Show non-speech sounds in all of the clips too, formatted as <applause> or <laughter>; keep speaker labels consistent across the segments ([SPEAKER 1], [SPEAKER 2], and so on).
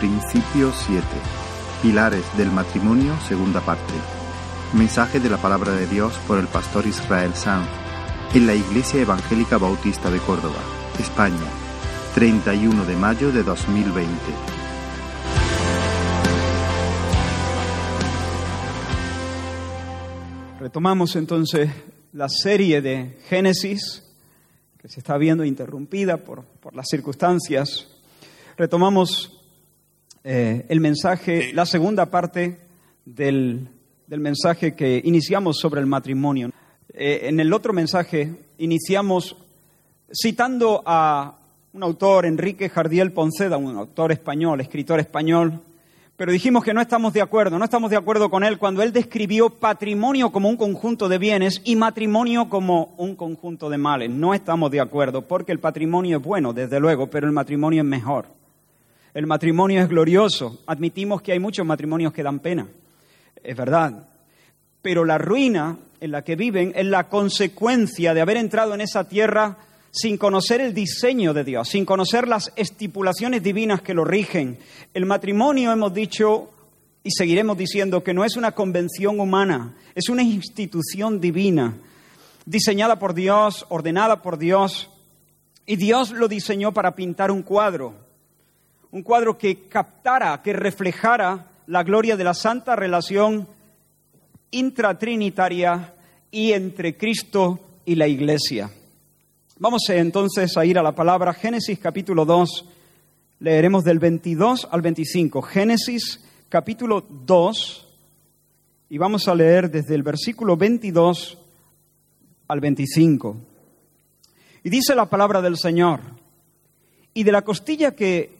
[SPEAKER 1] Principio 7. Pilares del matrimonio, segunda parte. Mensaje de la palabra de Dios por el pastor Israel Sanz en la Iglesia Evangélica Bautista de Córdoba, España, 31 de mayo de 2020.
[SPEAKER 2] Retomamos entonces la serie de Génesis, que se está viendo interrumpida por, por las circunstancias. Retomamos eh, el mensaje, la segunda parte del, del, mensaje que iniciamos sobre el matrimonio. Eh, en el otro mensaje iniciamos citando a un autor, Enrique Jardiel Ponceda, un autor español, escritor español, pero dijimos que no estamos de acuerdo, no estamos de acuerdo con él cuando él describió patrimonio como un conjunto de bienes y matrimonio como un conjunto de males. No estamos de acuerdo porque el patrimonio es bueno, desde luego, pero el matrimonio es mejor. El matrimonio es glorioso. Admitimos que hay muchos matrimonios que dan pena, es verdad. Pero la ruina en la que viven es la consecuencia de haber entrado en esa tierra sin conocer el diseño de Dios, sin conocer las estipulaciones divinas que lo rigen. El matrimonio, hemos dicho y seguiremos diciendo, que no es una convención humana, es una institución divina, diseñada por Dios, ordenada por Dios, y Dios lo diseñó para pintar un cuadro, un cuadro que captara, que reflejara la gloria de la santa relación intratrinitaria y entre Cristo y la Iglesia. Vamos entonces a ir a la palabra Génesis capítulo 2, leeremos del 22 al 25. Génesis capítulo 2 y vamos a leer desde el versículo 22 al 25. Y dice la palabra del Señor, y de la costilla que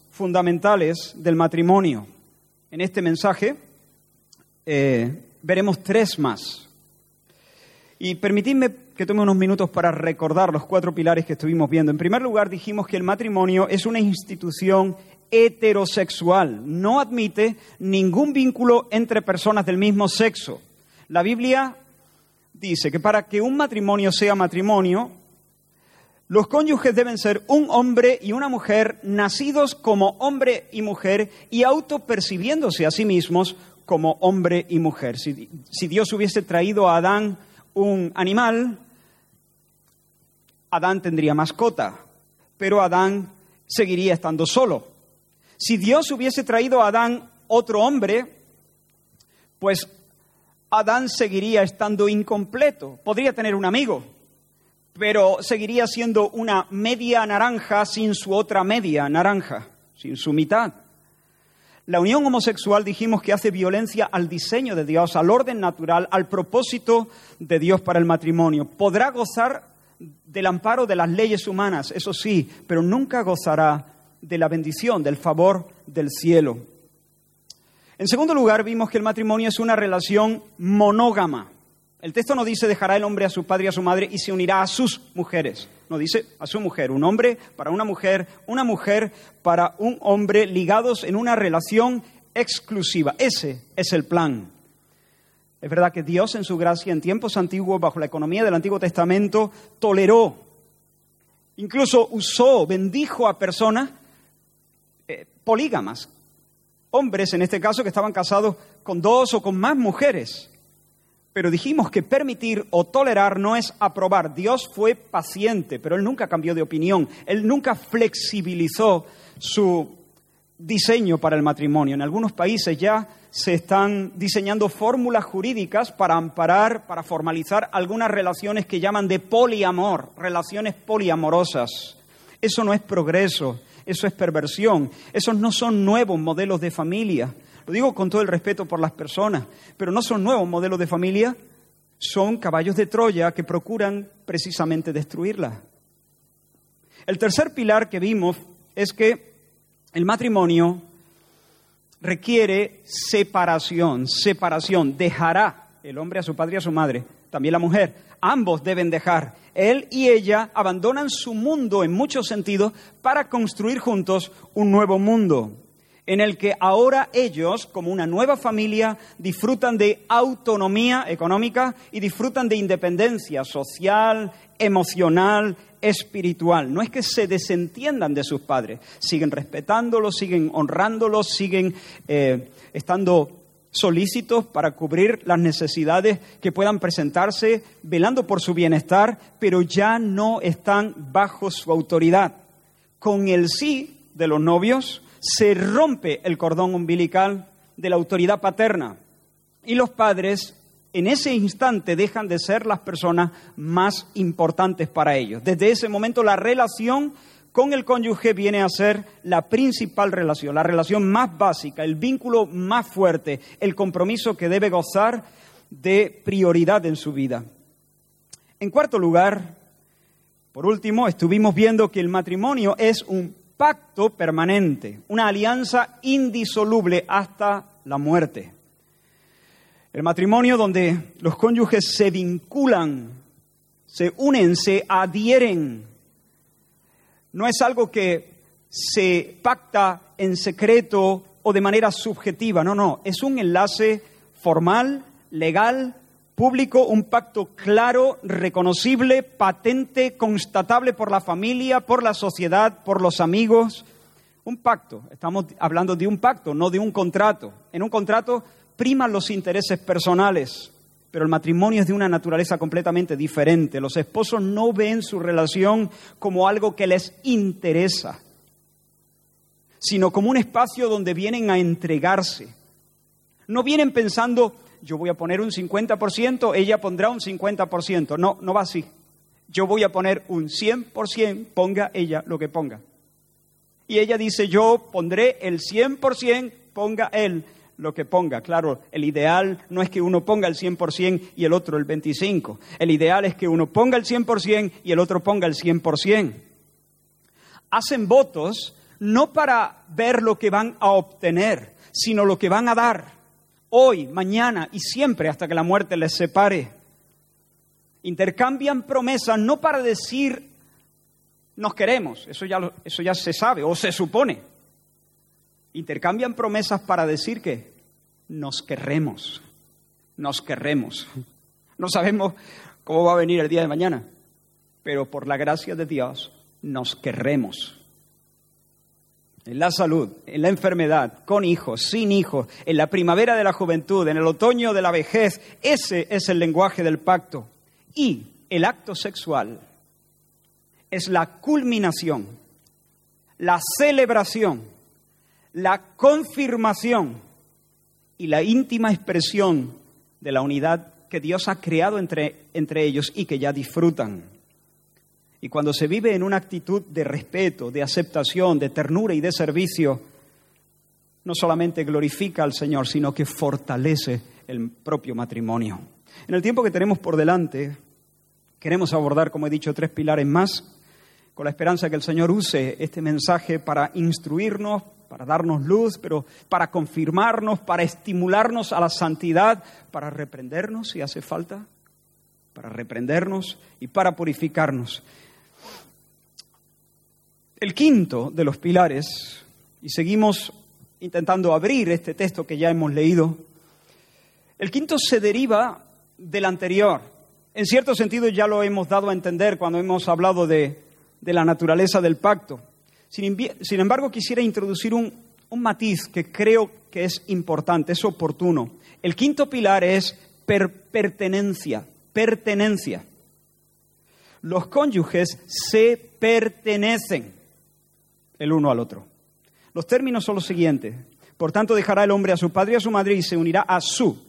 [SPEAKER 2] fundamentales del matrimonio. En este mensaje eh, veremos tres más. Y permitidme que tome unos minutos para recordar los cuatro pilares que estuvimos viendo. En primer lugar, dijimos que el matrimonio es una institución heterosexual, no admite ningún vínculo entre personas del mismo sexo. La Biblia dice que para que un matrimonio sea matrimonio, los cónyuges deben ser un hombre y una mujer nacidos como hombre y mujer y autopercibiéndose a sí mismos como hombre y mujer. Si, si, Dios hubiese traído a Adán un animal, Adán tendría mascota, pero Adán seguiría estando solo. Si Dios hubiese traído a Adán otro hombre, pues Adán seguiría estando incompleto. Podría tener un amigo, pero seguiría siendo una media naranja sin su otra media naranja, sin su mitad. La unión homosexual dijimos que hace violencia al diseño de Dios, al orden natural, al propósito de Dios para el matrimonio. Podrá gozar del amparo de las leyes humanas, eso sí, pero nunca gozará de la bendición, del favor del cielo. En segundo lugar, vimos que el matrimonio es una relación monógama. El texto no dice dejará el hombre a su padre y a su madre y se unirá a sus mujeres. No dice a su mujer. Un hombre para una mujer, una mujer para un hombre ligados en una relación exclusiva. Ese es el plan. Es verdad que Dios en su gracia en tiempos antiguos, bajo la economía del Antiguo Testamento, toleró, incluso usó, bendijo a personas eh, polígamas, hombres en este caso que estaban casados con dos o con más mujeres. Pero dijimos que permitir o tolerar no es aprobar. Dios fue paciente, pero Él nunca cambió de opinión. Él nunca flexibilizó su diseño para el matrimonio. En algunos países ya se están diseñando fórmulas jurídicas para amparar, para formalizar algunas relaciones que llaman de poliamor, relaciones poliamorosas. Eso no es progreso, eso es perversión. Esos no son nuevos modelos de familia. Lo digo con todo el respeto por las personas, pero no son nuevos modelos de familia, son caballos de Troya que procuran precisamente destruirla. El tercer pilar que vimos es que el matrimonio requiere separación, separación. Dejará el hombre a su padre y a su madre, también la mujer. Ambos deben dejar. Él y ella abandonan su mundo en muchos sentidos para construir juntos un nuevo mundo en el que ahora ellos, como una nueva familia, disfrutan de autonomía económica y disfrutan de independencia social, emocional, espiritual. No es que se desentiendan de sus padres, siguen respetándolos, siguen honrándolos, siguen eh, estando solícitos para cubrir las necesidades que puedan presentarse, velando por su bienestar, pero ya no están bajo su autoridad. Con el sí de los novios se rompe el cordón umbilical de la autoridad paterna y los padres en ese instante dejan de ser las personas más importantes para ellos. Desde ese momento la relación con el cónyuge viene a ser la principal relación, la relación más básica, el vínculo más fuerte, el compromiso que debe gozar de prioridad en su vida. En cuarto lugar, por último, estuvimos viendo que el matrimonio es un pacto permanente, una alianza indisoluble hasta la muerte. El matrimonio donde los cónyuges se vinculan, se unen, se adhieren, no es algo que se pacta en secreto o de manera subjetiva, no, no, es un enlace formal, legal, público, un pacto claro, reconocible, patente, constatable por la familia, por la sociedad, por los amigos. Un pacto, estamos hablando de un pacto, no de un contrato. En un contrato priman los intereses personales, pero el matrimonio es de una naturaleza completamente diferente. Los esposos no ven su relación como algo que les interesa, sino como un espacio donde vienen a entregarse. No vienen pensando, yo voy a poner un 50%, ella pondrá un 50%. No, no va así. Yo voy a poner un 100%, ponga ella lo que ponga. Y ella dice, yo pondré el 100%, ponga él lo que ponga. Claro, el ideal no es que uno ponga el 100% y el otro el 25%. El ideal es que uno ponga el 100% y el otro ponga el 100%. Hacen votos no para ver lo que van a obtener, sino lo que van a dar. Hoy, mañana y siempre hasta que la muerte les separe. Intercambian promesas no para decir nos queremos, eso ya, eso ya se sabe o se supone. Intercambian promesas para decir que nos querremos, nos querremos. No sabemos cómo va a venir el día de mañana, pero por la gracia de Dios nos querremos. En la salud, en la enfermedad, con hijos, sin hijos, en la primavera de la juventud, en el otoño de la vejez, ese es el lenguaje del pacto. Y el acto sexual es la culminación, la celebración, la confirmación y la íntima expresión de la unidad que Dios ha creado entre, entre ellos y que ya disfrutan. Y cuando se vive en una actitud de respeto, de aceptación, de ternura y de servicio, no solamente glorifica al Señor, sino que fortalece el propio matrimonio. En el tiempo que tenemos por delante, queremos abordar, como he dicho, tres pilares más, con la esperanza que el Señor use este mensaje para instruirnos, para darnos luz, pero para confirmarnos, para estimularnos a la santidad, para reprendernos si hace falta, para reprendernos y para purificarnos. El quinto de los pilares, y seguimos intentando abrir este texto que ya hemos leído, el quinto se deriva del anterior. En cierto sentido ya lo hemos dado a entender cuando hemos hablado de, de la naturaleza del pacto. Sin, embargo, quisiera introducir un, matiz que creo que es importante, es oportuno. El quinto pilar es pertenencia, pertenencia. Los cónyuges se pertenecen el uno al otro. Los términos son los siguientes. Por tanto, dejará el hombre a su padre y a su madre y se unirá a su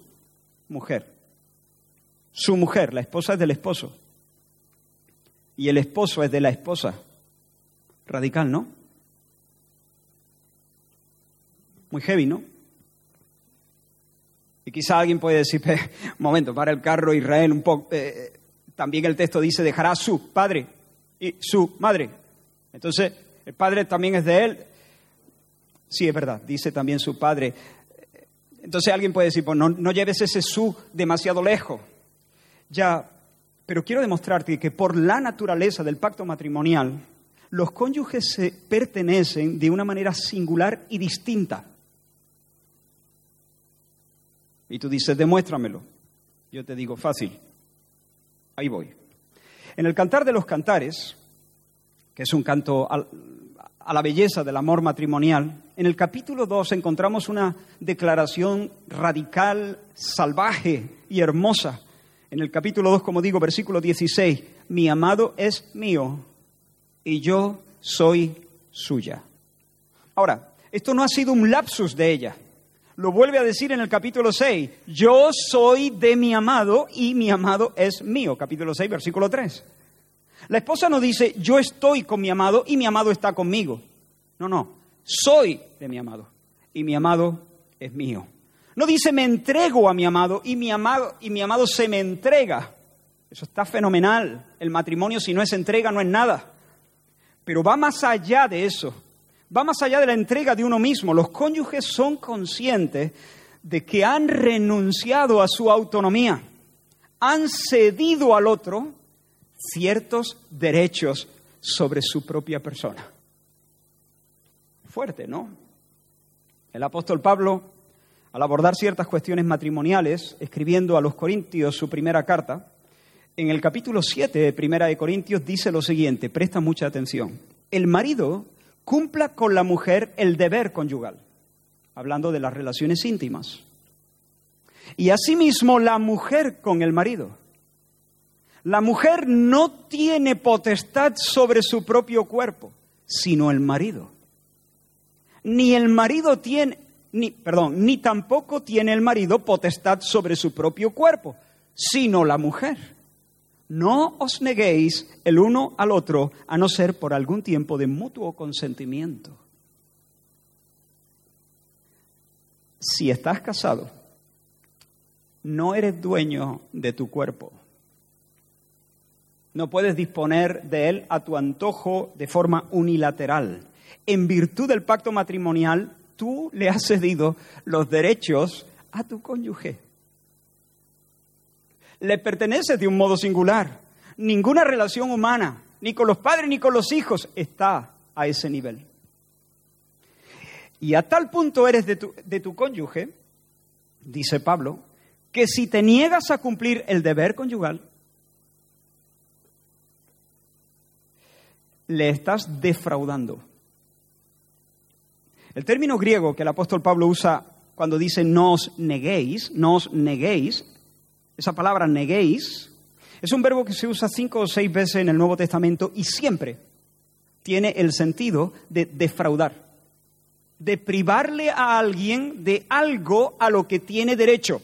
[SPEAKER 2] mujer. Su mujer, la esposa es del esposo. Y el esposo es de la esposa. Radical, ¿no? Muy heavy, ¿no? Y quizá alguien puede decir, <laughs> un momento, para el carro Israel un poco. Eh, eh, también el texto dice, dejará a su padre y su madre. Entonces, el padre también es de él. Sí, es verdad, dice también su padre. Entonces alguien puede decir, pues no, lleves ese su demasiado lejos. Ya, pero quiero demostrarte que por la naturaleza del pacto matrimonial, los cónyuges se pertenecen de una manera singular y distinta. Y tú dices, demuéstramelo. Yo te digo, fácil. Ahí voy. En el Cantar de los Cantares, que es un canto a la belleza del amor matrimonial, en el capítulo 2 encontramos una declaración radical, salvaje y hermosa. En el capítulo 2, como digo, versículo 16, mi amado es mío y yo soy suya. Ahora, esto no ha sido un lapsus de ella. Lo vuelve a decir en el capítulo 6, yo soy de mi amado y mi amado es mío. Capítulo 6, versículo 3. La esposa no dice, yo estoy con mi amado y mi amado está conmigo. No, no, soy de mi amado y mi amado es mío. No dice, me entrego a mi amado y mi amado, y mi amado se me entrega. Eso está fenomenal. El matrimonio si no es entrega no es nada. Pero va más allá de eso. Va más allá de la entrega de uno mismo. Los cónyuges son conscientes de que han renunciado a su autonomía. Han cedido al otro ciertos derechos sobre su propia persona. Fuerte, ¿no? El apóstol Pablo, al abordar ciertas cuestiones matrimoniales, escribiendo a los Corintios su primera carta, en el capítulo 7 de Primera de Corintios dice lo siguiente, presta mucha atención. El marido cumpla con la mujer el deber conyugal, hablando de las relaciones íntimas. Y asimismo la mujer con el marido. La mujer no tiene potestad sobre su propio cuerpo, sino el marido. Ni el marido tiene, ni, perdón, ni tampoco tiene el marido potestad sobre su propio cuerpo, sino la mujer. No os neguéis el uno al otro, a no ser por algún tiempo de mutuo consentimiento. Si estás casado, no eres dueño de tu cuerpo no puedes disponer de él a tu antojo de forma unilateral. En virtud del pacto matrimonial, tú le has cedido los derechos a tu cónyuge. Le pertenece de un modo singular. Ninguna relación humana, ni con los padres ni con los hijos, está a ese nivel. Y a tal punto eres de tu, de tu cónyuge, dice Pablo, que si te niegas a cumplir el deber conyugal, le estás defraudando. El término griego que el apóstol Pablo usa cuando dice no os neguéis, no os neguéis, esa palabra neguéis, es un verbo que se usa cinco o seis veces en el Nuevo Testamento y siempre tiene el sentido de defraudar, de privarle a alguien de algo a lo que tiene derecho,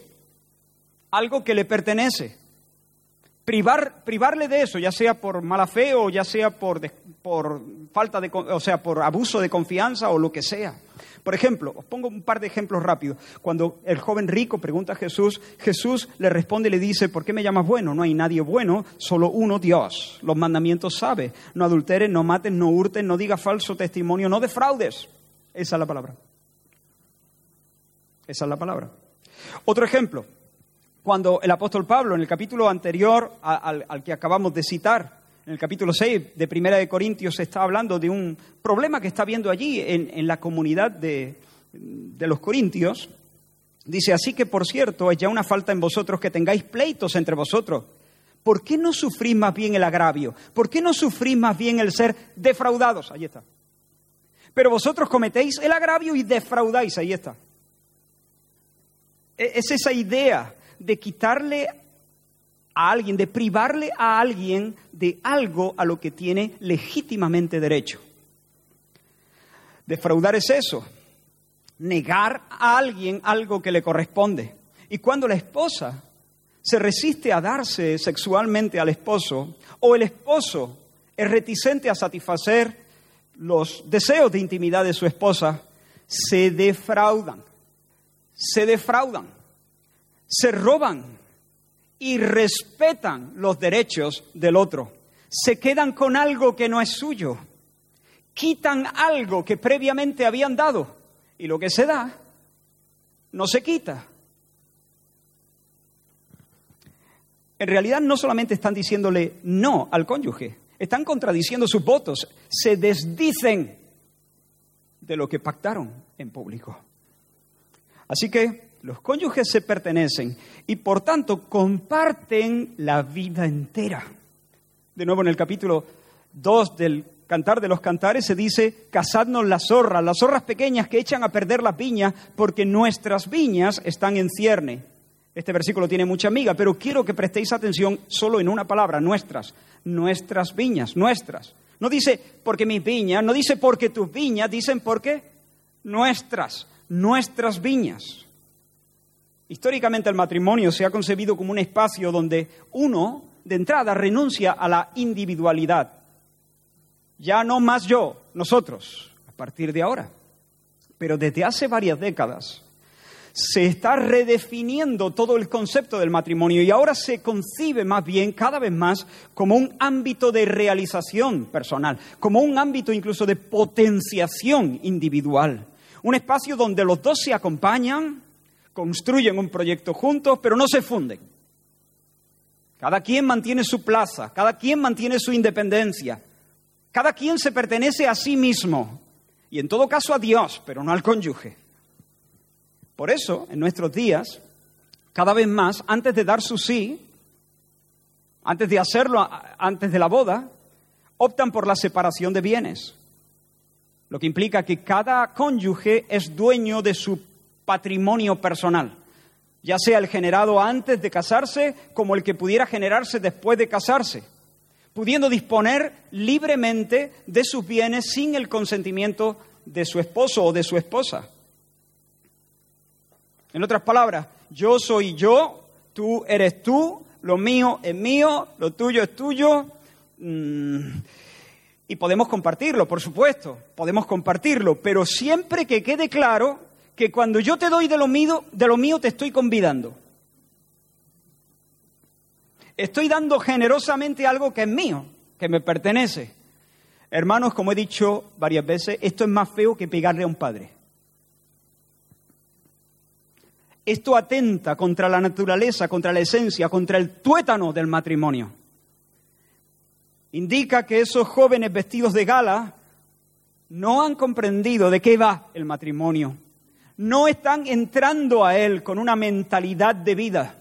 [SPEAKER 2] algo que le pertenece. Privar, privarle de eso, ya sea por mala fe o ya sea por, por falta de, o sea, por abuso de confianza o lo que sea. Por ejemplo, os pongo un par de ejemplos rápidos. Cuando el joven rico pregunta a Jesús, Jesús le responde y le dice, ¿por qué me llamas bueno? No hay nadie bueno, solo uno Dios. Los mandamientos sabe. No adulteres, no mates, no hurtes, no digas falso testimonio, no defraudes. Esa es la palabra. Esa es la palabra. Otro ejemplo, cuando el apóstol Pablo, en el capítulo anterior al, al que acabamos de citar, en el capítulo 6 de Primera de Corintios se está hablando de un problema que está habiendo allí en, la comunidad de, de los corintios. Dice, así que por cierto, es ya una falta en vosotros que tengáis pleitos entre vosotros. ¿Por qué no sufrís más bien el agravio? ¿Por qué no sufrís más bien el ser defraudados? Ahí está. Pero vosotros cometéis el agravio y defraudáis. Ahí está. E, es esa idea de quitarle a alguien, de privarle a alguien de algo a lo que tiene legítimamente derecho. Defraudar es eso, negar a alguien algo que le corresponde. Y cuando la esposa se resiste a darse sexualmente al esposo, o el esposo es reticente a satisfacer los deseos de intimidad de su esposa, se defraudan, se defraudan, se roban y respetan los derechos del otro. Se quedan con algo que no es suyo. Quitan algo que previamente habían dado. Y lo que se da no se quita. En realidad no solamente están diciéndole no al cónyuge, están contradiciendo sus votos, se desdicen de lo que pactaron en público. Así que los cónyuges se pertenecen y por tanto comparten la vida entera. De nuevo en el capítulo 2 del Cantar de los Cantares se dice, casadnos las zorras, las zorras pequeñas que echan a perder la piña porque nuestras viñas están en cierne. Este versículo tiene mucha amiga, pero quiero que prestéis atención solo en una palabra, nuestras, nuestras viñas, nuestras. No dice porque mis viñas, no dice porque tus viñas, dicen porque nuestras, nuestras viñas. Históricamente el matrimonio se ha concebido como un espacio donde uno, de entrada, renuncia a la individualidad. Ya no más yo, nosotros, a partir de ahora. Pero desde hace varias décadas se está redefiniendo todo el concepto del matrimonio y ahora se concibe más bien cada vez más como un ámbito de realización personal, como un ámbito incluso de potenciación individual. Un espacio donde los dos se acompañan, construyen un proyecto juntos, pero no se funden. Cada quien mantiene su plaza, cada quien mantiene su independencia, cada quien se pertenece a sí mismo y en todo caso a Dios, pero no al cónyuge. Por eso, en nuestros días, cada vez más, antes de dar su sí, antes de hacerlo antes de la boda, optan por la separación de bienes, lo que implica que cada cónyuge es dueño de su patrimonio personal, ya sea el generado antes de casarse como el que pudiera generarse después de casarse, pudiendo disponer libremente de sus bienes sin el consentimiento de su esposo o de su esposa. En otras palabras, yo soy yo, tú eres tú, lo mío es mío, lo tuyo es tuyo. Mm, y podemos compartirlo, por supuesto, podemos compartirlo, pero siempre que quede claro que cuando yo te doy de lo mío, de lo mío te estoy convidando. Estoy dando generosamente algo que es mío, que me pertenece. Hermanos, como he dicho varias veces, esto es más feo que pegarle a un padre. Esto atenta contra la naturaleza, contra la esencia, contra el tuétano del matrimonio. Indica que esos jóvenes vestidos de gala no han comprendido de qué va el matrimonio no están entrando a Él con una mentalidad de vida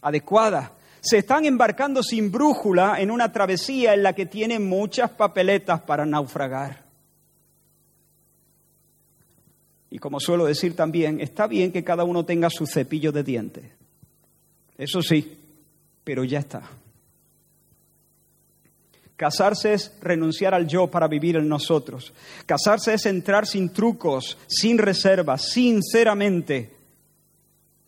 [SPEAKER 2] adecuada. Se están embarcando sin brújula en una travesía en la que tienen muchas papeletas para naufragar. Y como suelo decir también, está bien que cada uno tenga su cepillo de dientes. Eso sí, pero ya está. Casarse es renunciar al yo para vivir en nosotros. Casarse es entrar sin trucos, sin reservas, sinceramente,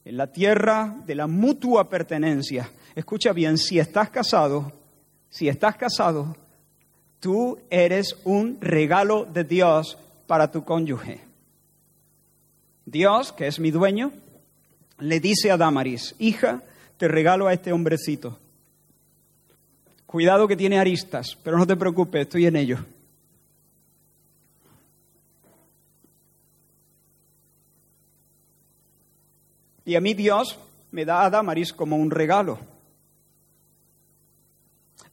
[SPEAKER 2] en la tierra de la mutua pertenencia. Escucha bien, si estás casado, si estás casado, tú eres un regalo de Dios para tu cónyuge. Dios, que es mi dueño, le dice a Damaris, hija, te regalo a este hombrecito Cuidado que tiene aristas, pero no te preocupes, estoy en ello. Y a mí Dios me da a Damaris como un regalo.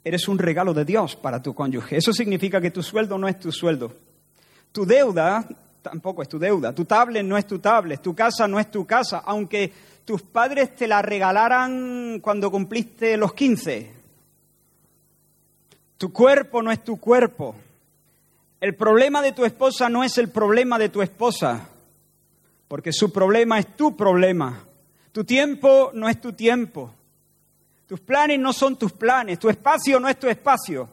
[SPEAKER 2] Eres un regalo de Dios para tu cónyuge. Eso significa que tu sueldo no es tu sueldo. Tu deuda tampoco es tu deuda. Tu tablet no es tu tablet. Tu casa no es tu casa. Aunque tus padres te la regalaran cuando cumpliste los 15. Tu cuerpo no es tu cuerpo. El problema de tu esposa no es el problema de tu esposa, porque su problema es tu problema. Tu tiempo no es tu tiempo. Tus planes no son tus planes. Tu espacio no es tu espacio.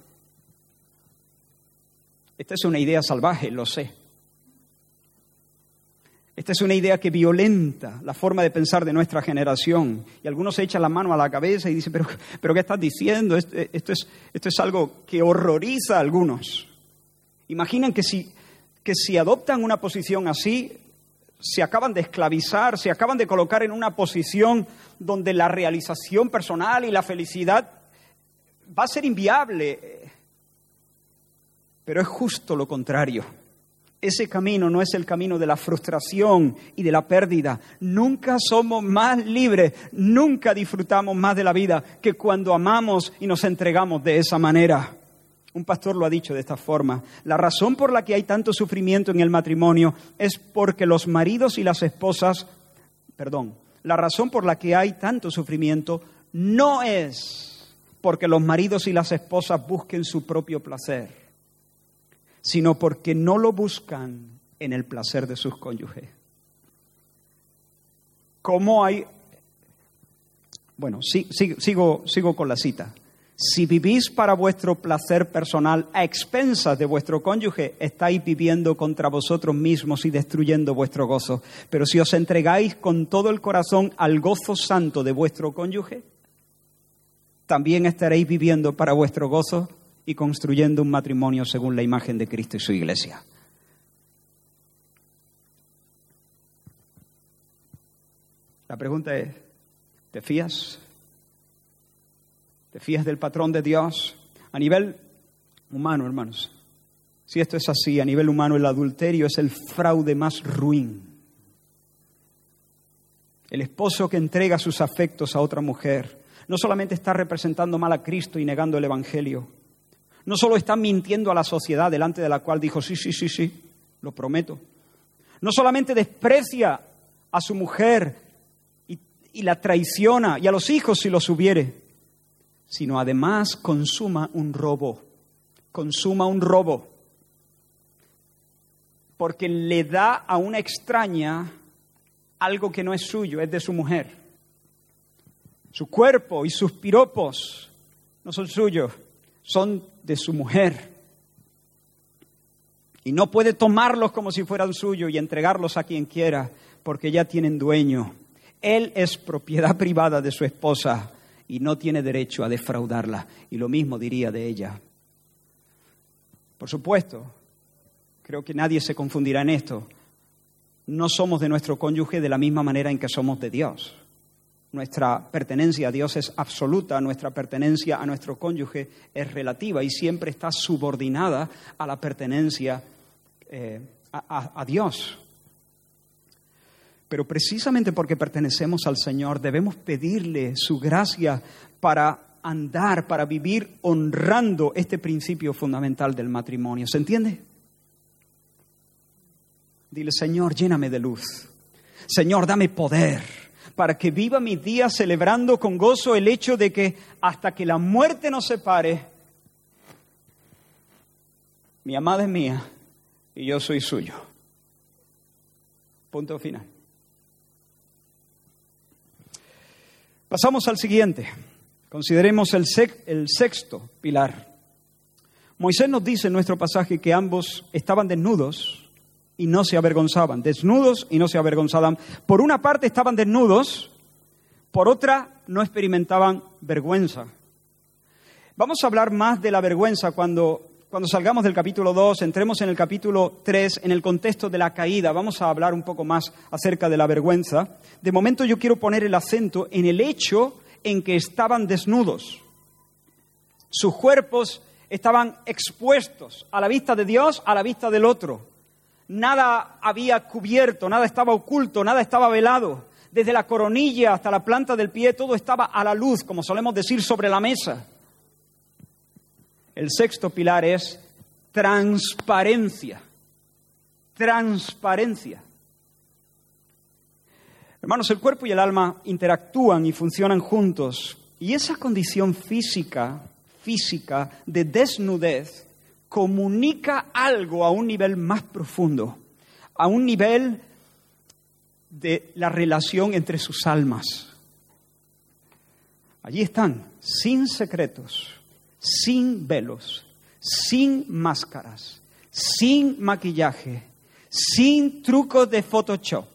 [SPEAKER 2] Esta es una idea salvaje, lo sé. Esta es una idea que violenta la forma de pensar de nuestra generación. Y algunos se echan la mano a la cabeza y dicen, pero, pero ¿qué estás diciendo? Esto, es, esto es algo que horroriza a algunos. Imaginen que si, que si adoptan una posición así, se acaban de esclavizar, se acaban de colocar en una posición donde la realización personal y la felicidad va a ser inviable. Pero es justo lo contrario Ese camino no es el camino de la frustración y de la pérdida. Nunca somos más libres, nunca disfrutamos más de la vida que cuando amamos y nos entregamos de esa manera. Un pastor lo ha dicho de esta forma. La razón por la que hay tanto sufrimiento en el matrimonio es porque los maridos y las esposas, perdón, la razón por la que hay tanto sufrimiento no es porque los maridos y las esposas busquen su propio placer sino porque no lo buscan en el placer de sus cónyuges. ¿Cómo hay... Bueno, sigo, sigo con la cita. Si vivís para vuestro placer personal a expensas de vuestro cónyuge, estáis viviendo contra vosotros mismos y destruyendo vuestro gozo. Pero si os entregáis con todo el corazón al gozo santo de vuestro cónyuge, también estaréis viviendo para vuestro gozo y construyendo un matrimonio según la imagen de Cristo y su iglesia. La pregunta es, ¿te fías? ¿Te fías del patrón de Dios? A nivel humano, hermanos, si esto es así, a nivel humano el adulterio es el fraude más ruin. El esposo que entrega sus afectos a otra mujer no solamente está representando mal a Cristo y negando el Evangelio, no solo está mintiendo a la sociedad delante de la cual dijo, sí, sí, sí, sí, lo prometo. No solamente desprecia a su mujer y, y la traiciona, y a los hijos si los hubiere, sino además consuma un robo, consuma un robo, porque le da a una extraña algo que no es suyo, es de su mujer. Su cuerpo y sus piropos no son suyos, son de su mujer. Y no puede tomarlos como si fueran suyos y entregarlos a quien quiera, porque ya tienen dueño. Él es propiedad privada de su esposa y no tiene derecho a defraudarla. Y lo mismo diría de ella. Por supuesto, creo que nadie se confundirá en esto. No somos de nuestro cónyuge de la misma manera en que somos de Dios. Nuestra pertenencia a Dios es absoluta, nuestra pertenencia a nuestro cónyuge es relativa y siempre está subordinada a la pertenencia eh, a, Dios. Pero precisamente porque pertenecemos al Señor debemos pedirle su gracia para andar, para vivir honrando este principio fundamental del matrimonio. ¿Se entiende? Dile, Señor, lléname de luz. Señor, dame poder para que viva mi día celebrando con gozo el hecho de que hasta que la muerte nos separe, mi amada es mía y yo soy suyo. Punto final. Pasamos al siguiente. Consideremos el, el sexto pilar. Moisés nos dice en nuestro pasaje que ambos estaban desnudos y no se avergonzaban, desnudos y no se avergonzaban. Por una parte estaban desnudos, por otra no experimentaban vergüenza. Vamos a hablar más de la vergüenza cuando, cuando salgamos del capítulo 2, entremos en el capítulo 3, en el contexto de la caída. Vamos a hablar un poco más acerca de la vergüenza. De momento yo quiero poner el acento en el hecho en que estaban desnudos. Sus cuerpos estaban expuestos a la vista de Dios, a la vista del otro nada había cubierto, nada estaba oculto, nada estaba velado. Desde la coronilla hasta la planta del pie, todo estaba a la luz, como solemos decir, sobre la mesa. El sexto pilar es transparencia. Transparencia. Hermanos, el cuerpo y el alma interactúan y funcionan juntos. Y esa condición física, física de desnudez, comunica algo a un nivel más profundo, a un nivel de la relación entre sus almas. Allí están, sin secretos, sin velos, sin máscaras, sin maquillaje, sin trucos de Photoshop.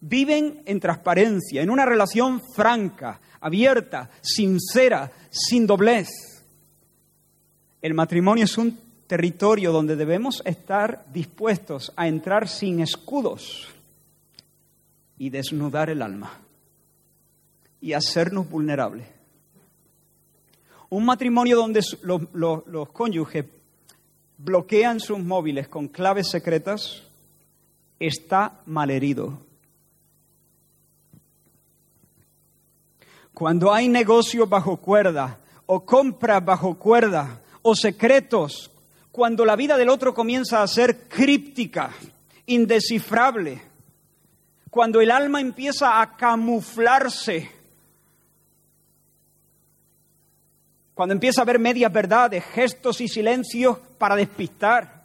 [SPEAKER 2] Viven en transparencia, en una relación franca, abierta, sincera, sin doblez. El matrimonio es un territorio donde debemos estar dispuestos a entrar sin escudos y desnudar el alma y hacernos vulnerables. Un matrimonio donde los, cónyuges bloquean sus móviles con claves secretas, está malherido. Cuando hay negocios bajo cuerda, o compras bajo cuerda, o secretos, cuando la vida del otro comienza a ser críptica, indescifrable, cuando el alma empieza a camuflarse, cuando empieza a haber medias verdades, gestos y silencios para despistar,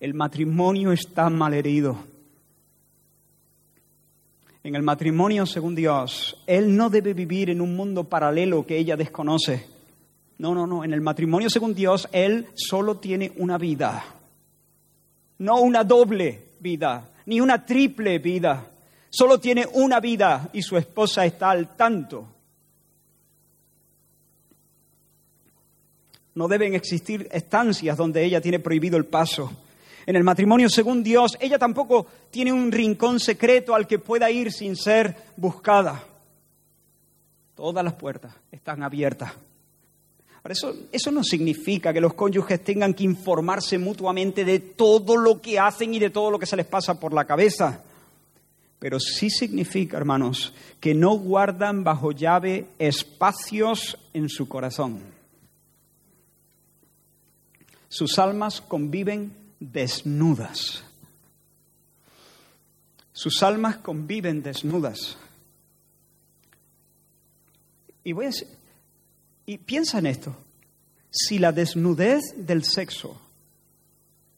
[SPEAKER 2] el matrimonio está malherido en el matrimonio según Dios, él no debe vivir en un mundo paralelo que ella desconoce. No, no, no. En el matrimonio según Dios, él solo tiene una vida. No una doble vida, ni una triple vida. Solo tiene una vida y su esposa está al tanto. No deben existir estancias donde ella tiene prohibido el paso. En el matrimonio según Dios, ella tampoco tiene un rincón secreto al que pueda ir sin ser buscada. Todas las puertas están abiertas. Eso, eso no significa que los cónyuges tengan que informarse mutuamente de todo lo que hacen y de todo lo que se les pasa por la cabeza. Pero sí significa, hermanos, que no guardan bajo llave espacios en su corazón. Sus almas conviven desnudas. Sus almas conviven desnudas. Y, voy a y piensa en esto. Si la desnudez del sexo,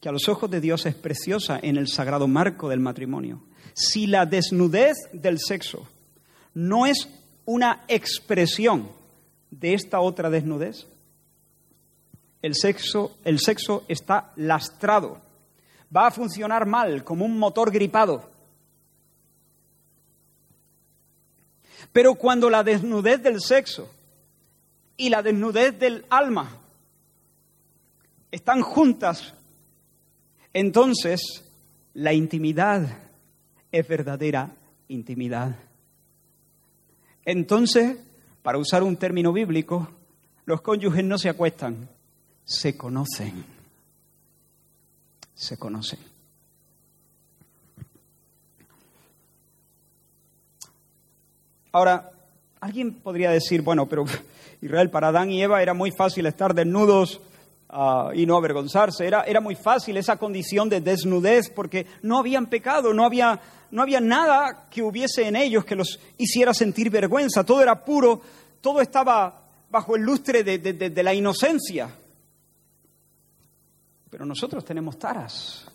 [SPEAKER 2] que a los ojos de Dios es preciosa en el sagrado marco del matrimonio, si la desnudez del sexo no es una expresión de esta otra desnudez, el sexo, el sexo está lastrado. Va a funcionar mal, como un motor gripado. Pero cuando la desnudez del sexo y la desnudez del alma están juntas, entonces la intimidad es verdadera intimidad. Entonces, para usar un término bíblico, los cónyuges no se acuestan, se conocen. Se conocen. Ahora, alguien podría decir, bueno, pero <laughs> Israel, para Adán y Eva era muy fácil estar desnudos ah, y no avergonzarse. Era, era muy fácil esa condición de desnudez porque no habían pecado, no había, no había nada que hubiese en ellos que los hiciera sentir vergüenza. Todo era puro, todo estaba bajo el lustre de la inocencia. Pero nosotros tenemos taras.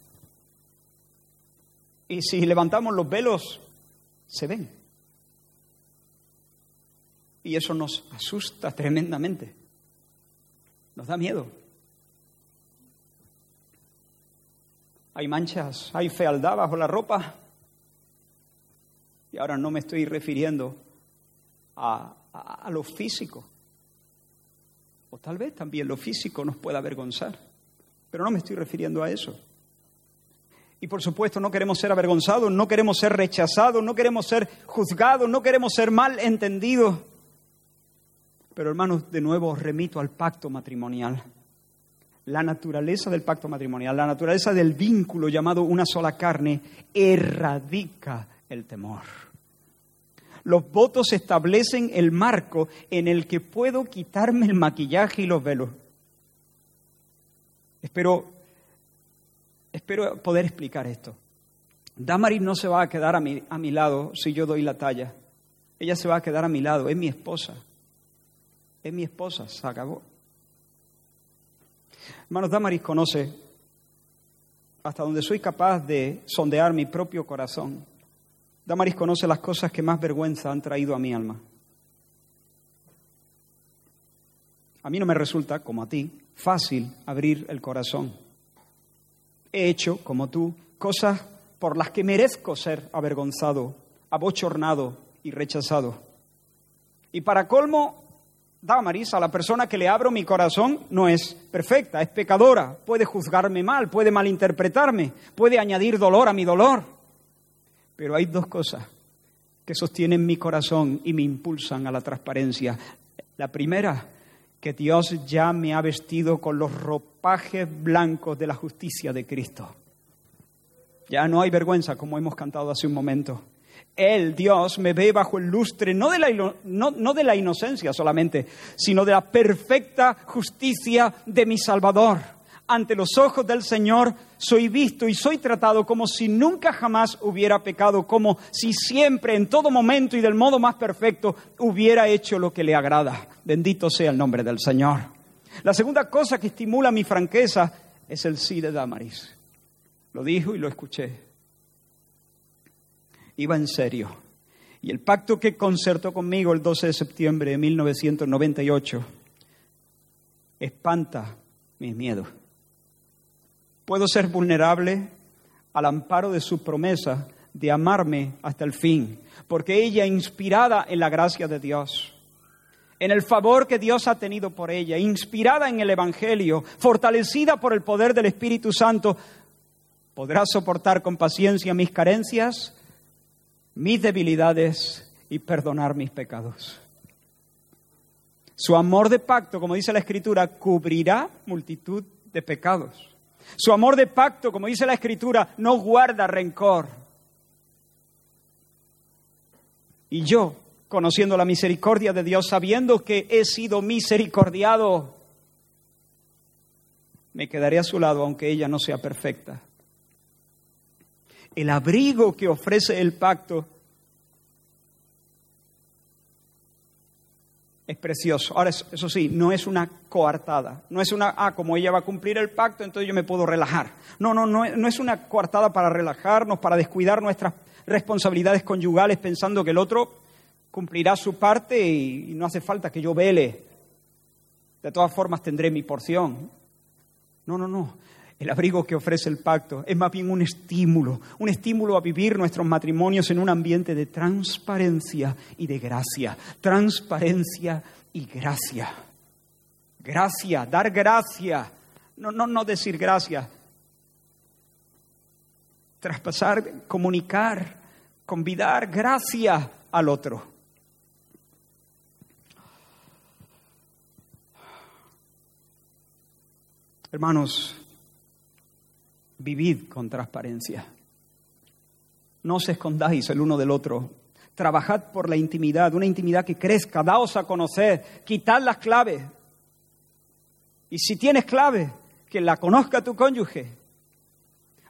[SPEAKER 2] Y si levantamos los velos, se ven. Y eso nos asusta tremendamente. Nos da miedo. Hay manchas, hay fealdad bajo la ropa. Y ahora no me estoy refiriendo a, a lo físico. O tal vez también lo físico nos pueda avergonzar. Pero no me estoy refiriendo a eso. Y por supuesto no queremos ser avergonzados, no queremos ser rechazados, no queremos ser juzgados, no queremos ser mal entendidos. Pero hermanos, de nuevo remito al pacto matrimonial. La naturaleza del pacto matrimonial, la naturaleza del vínculo llamado una sola carne, erradica el temor. Los votos establecen el marco en el que puedo quitarme el maquillaje y los velos. Espero, espero poder explicar esto. Damaris no se va a quedar a mi, a mi lado si yo doy la talla. Ella se va a quedar a mi lado, es mi esposa. Es mi esposa, se acabó. Hermanos, Damaris conoce hasta donde soy capaz de sondear mi propio corazón. Damaris conoce las cosas que más vergüenza han traído a mi alma. A mí no me resulta, como a ti, fácil abrir el corazón. He hecho, como tú, cosas por las que merezco ser avergonzado, abochornado y rechazado. Y para colmo, Damaris, a la persona que le abro mi corazón, no es perfecta, es pecadora, puede juzgarme mal, puede malinterpretarme, puede añadir dolor a mi dolor. Pero hay dos cosas que sostienen mi corazón y me impulsan a la transparencia. La primera que Dios ya me ha vestido con los ropajes blancos de la justicia de Cristo. Ya no hay vergüenza, como hemos cantado hace un momento. Él, Dios, me ve bajo el lustre no de, la, no de la inocencia solamente, sino de la perfecta justicia de mi Salvador. Ante los ojos del Señor soy visto y soy tratado como si nunca jamás hubiera pecado, como si siempre, en todo momento y del modo más perfecto, hubiera hecho lo que le agrada. Bendito sea el nombre del Señor. La segunda cosa que estimula mi franqueza es el sí de Damaris. Lo dijo y lo escuché iba en serio. Y el pacto que concertó conmigo el 12 de septiembre de 1998 espanta mis miedos. Puedo ser vulnerable al amparo de su promesa de amarme hasta el fin, porque ella, inspirada en la gracia de Dios, en el favor que Dios ha tenido por ella, inspirada en el Evangelio, fortalecida por el poder del Espíritu Santo, podrá soportar con paciencia mis carencias mis debilidades y perdonar mis pecados. Su amor de pacto, como dice la Escritura, cubrirá multitud de pecados. Su amor de pacto, como dice la Escritura, no guarda rencor. Y yo, conociendo la misericordia de Dios, sabiendo que he sido misericordiado, me quedaré a su lado aunque ella no sea perfecta el abrigo que ofrece el pacto es precioso. Ahora, eso sí, no es una coartada, no es una, ah, como ella va a cumplir el pacto, entonces yo me puedo relajar. No, no, no, es una coartada para relajarnos, para descuidar nuestras responsabilidades conyugales pensando que el otro cumplirá su parte y no hace falta que yo vele. De todas formas tendré mi porción. No, no, no. El abrigo que ofrece el pacto es más bien un estímulo, un estímulo a vivir nuestros matrimonios en un ambiente de transparencia y de gracia. Transparencia y gracia. Gracia, dar gracia. No, no, no decir gracia. Traspasar, comunicar, convidar gracia al otro. Hermanos, vivid con transparencia. No os escondáis el uno del otro. Trabajad por la intimidad, una intimidad que crezca, daos a conocer, quitad las claves. Y si tienes clave, que la conozca tu cónyuge.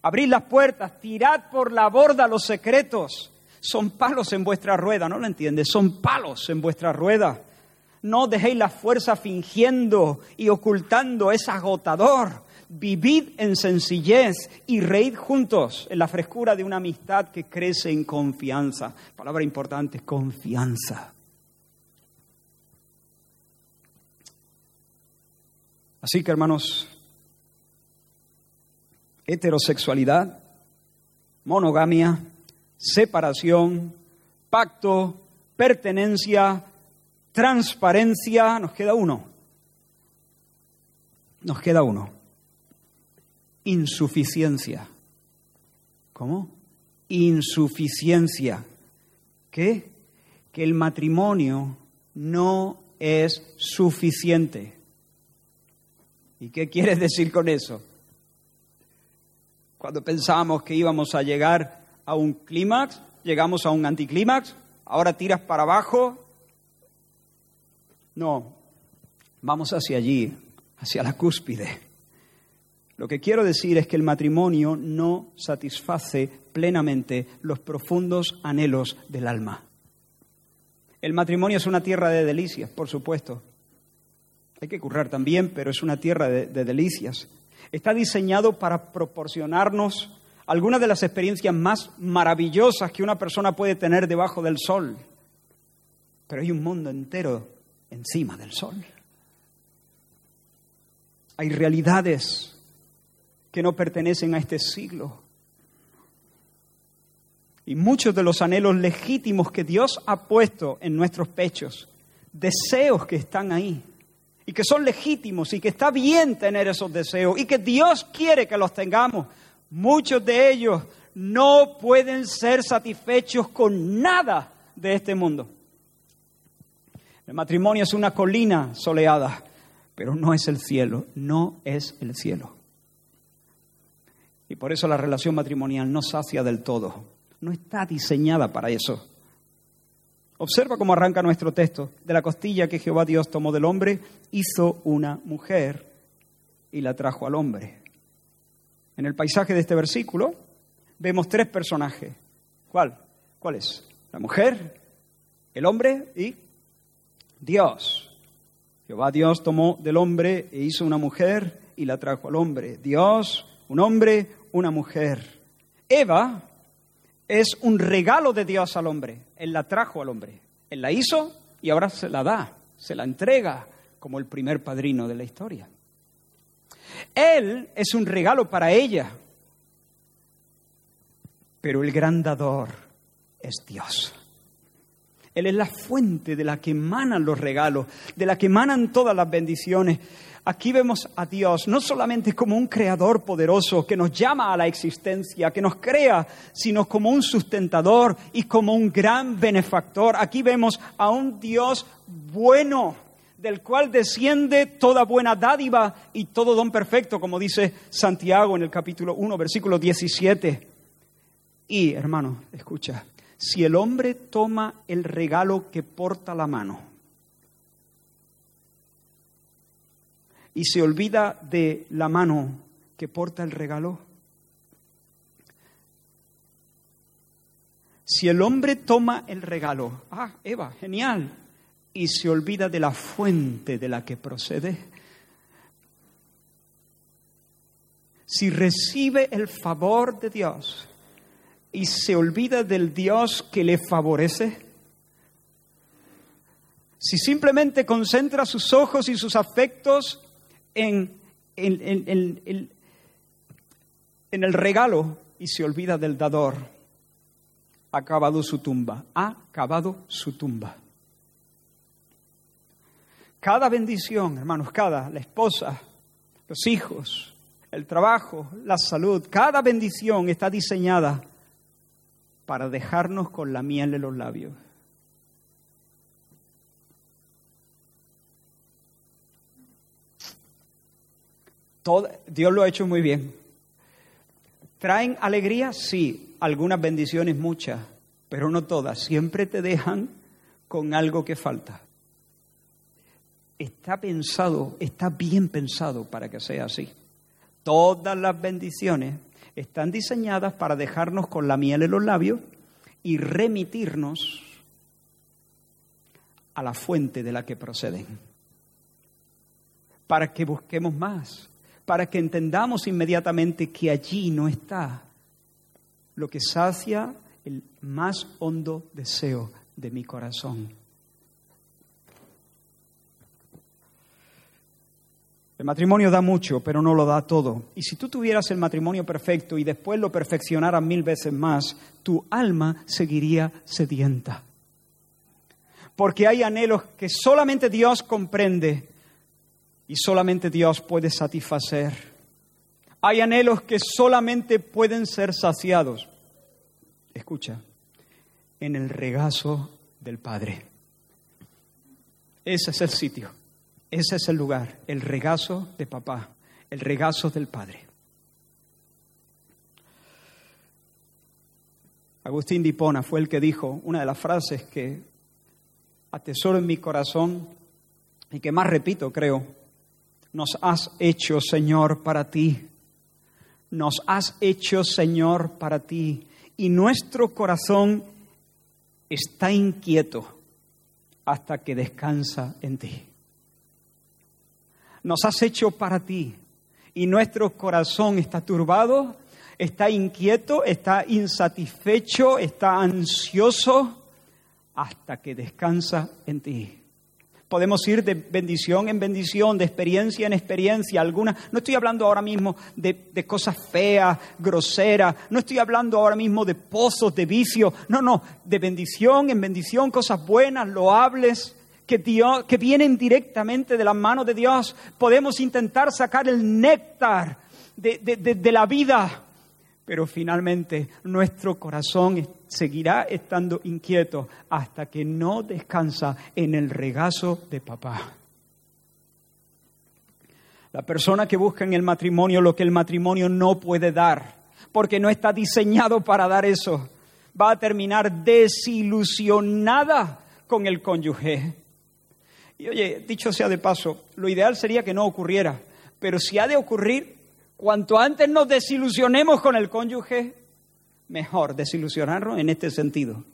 [SPEAKER 2] Abrid las puertas, tirad por la borda los secretos. Son palos en vuestra rueda, ¿no lo entiendes? Son palos en vuestra rueda. No dejéis la fuerza fingiendo y ocultando, es agotador. Vivid en sencillez y reíd juntos en la frescura de una amistad que crece en confianza. Palabra importante, confianza. Así que hermanos, heterosexualidad, monogamia, separación, pacto, pertenencia, transparencia, nos queda uno. Nos queda uno insuficiencia. ¿Cómo? Insuficiencia. ¿Qué? Que el matrimonio no es suficiente. ¿Y qué quieres decir con eso? Cuando pensamos que íbamos a llegar a un clímax, llegamos a un anticlímax, ahora tiras para abajo. No, vamos hacia allí, hacia la cúspide. Lo que quiero decir es que el matrimonio no satisface plenamente los profundos anhelos del alma. El matrimonio es una tierra de delicias, por supuesto. Hay que currar también, pero es una tierra de, delicias. Está diseñado para proporcionarnos algunas de las experiencias más maravillosas que una persona puede tener debajo del sol. Pero hay un mundo entero encima del sol. Hay realidades que no pertenecen a este siglo. Y muchos de los anhelos legítimos que Dios ha puesto en nuestros pechos, deseos que están ahí, y que son legítimos y que está bien tener esos deseos y que Dios quiere que los tengamos, muchos de ellos no pueden ser satisfechos con nada de este mundo. El matrimonio es una colina soleada pero no es el cielo, no es el cielo. Y por eso la relación matrimonial no sacia del todo, no está diseñada para eso. Observa cómo arranca nuestro texto. De la costilla que Jehová Dios tomó del hombre, hizo una mujer y la trajo al hombre. En el paisaje de este versículo vemos tres personajes. ¿Cuál? ¿Cuál es? La mujer, el hombre y Dios. Jehová Dios tomó del hombre e hizo una mujer y la trajo al hombre. Dios, un hombre, una mujer. Eva es un regalo de Dios al hombre. Él la trajo al hombre. Él la hizo y ahora se la da, se la entrega como el primer padrino de la historia. Él es un regalo para ella, pero el gran dador es Dios. Él es la fuente de la que emanan los regalos, de la que emanan todas las bendiciones. Aquí vemos a Dios no solamente como un creador poderoso que nos llama a la existencia, que nos crea, sino como un sustentador y como un gran benefactor. Aquí vemos a un Dios bueno, del cual desciende toda buena dádiva y todo don perfecto, como dice Santiago en el capítulo 1, versículo 17. Y, hermano, escucha, si el hombre toma el regalo que porta la mano y se olvida de la mano que porta el regalo, si el hombre toma el regalo, ah, Eva, genial, y se olvida de la fuente de la que procede, si recibe el favor de Dios, y se olvida del Dios que le favorece? Si simplemente concentra sus ojos y sus afectos en, en, en el regalo y se olvida del dador, ha acabado su tumba, ha acabado su tumba. Cada bendición, hermanos, cada, la esposa, los hijos, el trabajo, la salud, cada bendición está diseñada para dejarnos con la miel en los labios. Dios lo ha hecho muy bien. ¿Traen alegría? Sí, algunas bendiciones, muchas, pero no todas. Siempre te dejan con algo que falta. Está pensado, está bien pensado para que sea así. Todas las bendiciones están diseñadas para dejarnos con la miel en los labios y remitirnos a la fuente de la que proceden. Para que busquemos más, para que entendamos inmediatamente que allí no está lo que sacia el más hondo deseo de mi corazón. El matrimonio da mucho, pero no lo da todo. Y si tú tuvieras el matrimonio perfecto y después lo perfeccionaras mil veces más, tu alma seguiría sedienta. Porque hay anhelos que solamente Dios comprende y solamente Dios puede satisfacer. Hay anhelos que solamente pueden ser saciados. Escucha, en el regazo del Padre. Ese es el sitio ese es el lugar, el regazo de papá, el regazo del Padre. Agustín Dipona fue el que dijo una de las frases que atesoro en mi corazón y que más repito, creo, nos has hecho, Señor, para ti. Nos has hecho, Señor, para ti. Y nuestro corazón está inquieto hasta que descansa en ti nos has hecho para ti. Y nuestro corazón está turbado, está inquieto, está insatisfecho, está ansioso hasta que descansa en ti. Podemos ir de bendición en bendición, de experiencia en experiencia. Alguna, no estoy hablando ahora mismo de, de cosas feas, groseras. No estoy hablando ahora mismo de pozos, de vicio. No, no, de bendición en bendición, cosas buenas, loables, que, Dios, que vienen directamente de las manos de Dios. Podemos intentar sacar el néctar de, de la vida, pero finalmente nuestro corazón seguirá estando inquieto hasta que no descansa en el regazo de papá. La persona que busca en el matrimonio lo que el matrimonio no puede dar, porque no está diseñado para dar eso, va a terminar desilusionada con el cónyuge. Y oye, dicho sea de paso, lo ideal sería que no ocurriera, pero si ha de ocurrir, cuanto antes nos desilusionemos con el cónyuge, mejor desilusionarnos en este sentido.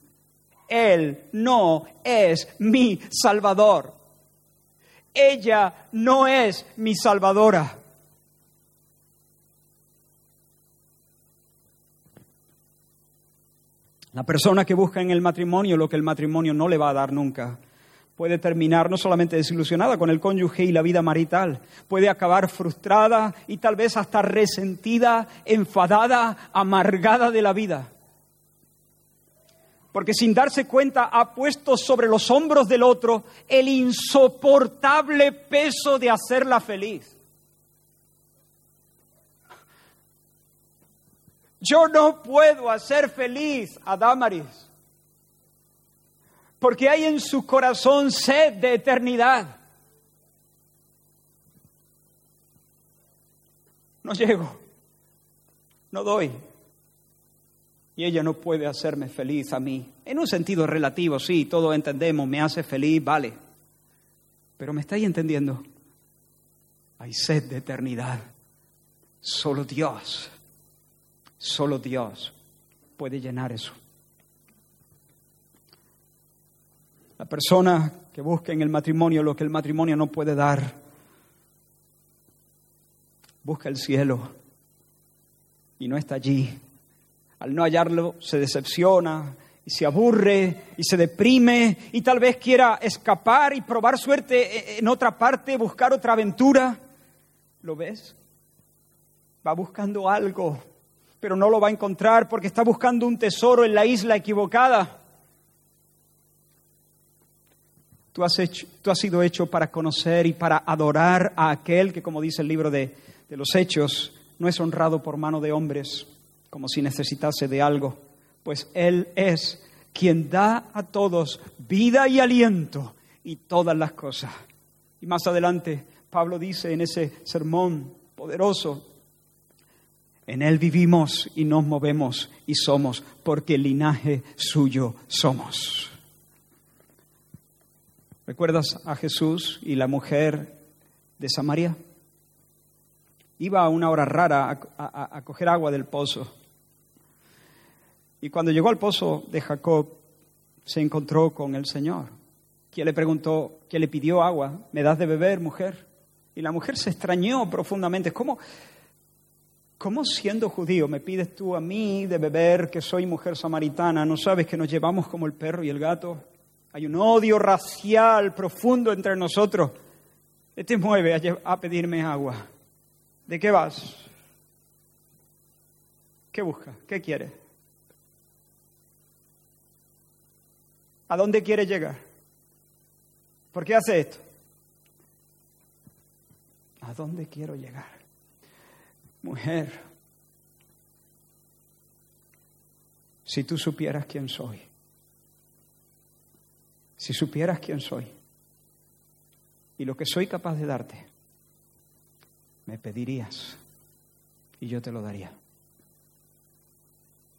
[SPEAKER 2] Él no es mi salvador. Ella no es mi salvadora. La persona que busca en el matrimonio lo que el matrimonio no le va a dar nunca puede terminar no solamente desilusionada con el cónyuge y la vida marital, puede acabar frustrada y tal vez hasta resentida, enfadada, amargada de la vida. Porque sin darse cuenta ha puesto sobre los hombros del otro el insoportable peso de hacerla feliz. Yo no puedo hacer feliz a Damaris porque hay en su corazón sed de eternidad. No llego, no doy. Y ella no puede hacerme feliz a mí. En un sentido relativo, sí, todos entendemos, me hace feliz, vale. Pero me estáis entendiendo. Hay sed de eternidad. Solo Dios, solo Dios puede llenar eso. La persona que busca en el matrimonio lo que el matrimonio no puede dar, busca el cielo y no está allí. Al no hallarlo se decepciona y se aburre y se deprime y tal vez quiera escapar y probar suerte en otra parte, buscar otra aventura. ¿Lo ves? Va buscando algo, pero no lo va a encontrar porque está buscando un tesoro en la isla equivocada. Tú has, sido hecho para conocer y para adorar a aquel que, como dice el libro de, los Hechos, no es honrado por mano de hombres, como si necesitase de algo, pues Él es quien da a todos vida y aliento y todas las cosas. Y más adelante, Pablo dice en ese sermón poderoso, en Él vivimos y nos movemos y somos, porque el linaje suyo somos. ¿Recuerdas a Jesús y la mujer de Samaria? Iba a una hora rara a, coger agua del pozo. Y cuando llegó al pozo de Jacob, se encontró con el Señor, quien le preguntó, quien le pidió agua, ¿me das de beber, mujer? Y la mujer se extrañó profundamente. ¿Cómo, ¿Cómo siendo judío me pides tú a mí de beber que soy mujer samaritana? ¿No sabes que nos llevamos como el perro y el gato? Hay un odio racial profundo entre nosotros. Este mueve a, pedirme agua. ¿De qué vas? ¿Qué busca? ¿Qué quiere? ¿A dónde quiere llegar? ¿Por qué hace esto? ¿A dónde quiero llegar? Mujer, si tú supieras quién soy, si supieras quién soy y lo que soy capaz de darte, me pedirías y yo te lo daría.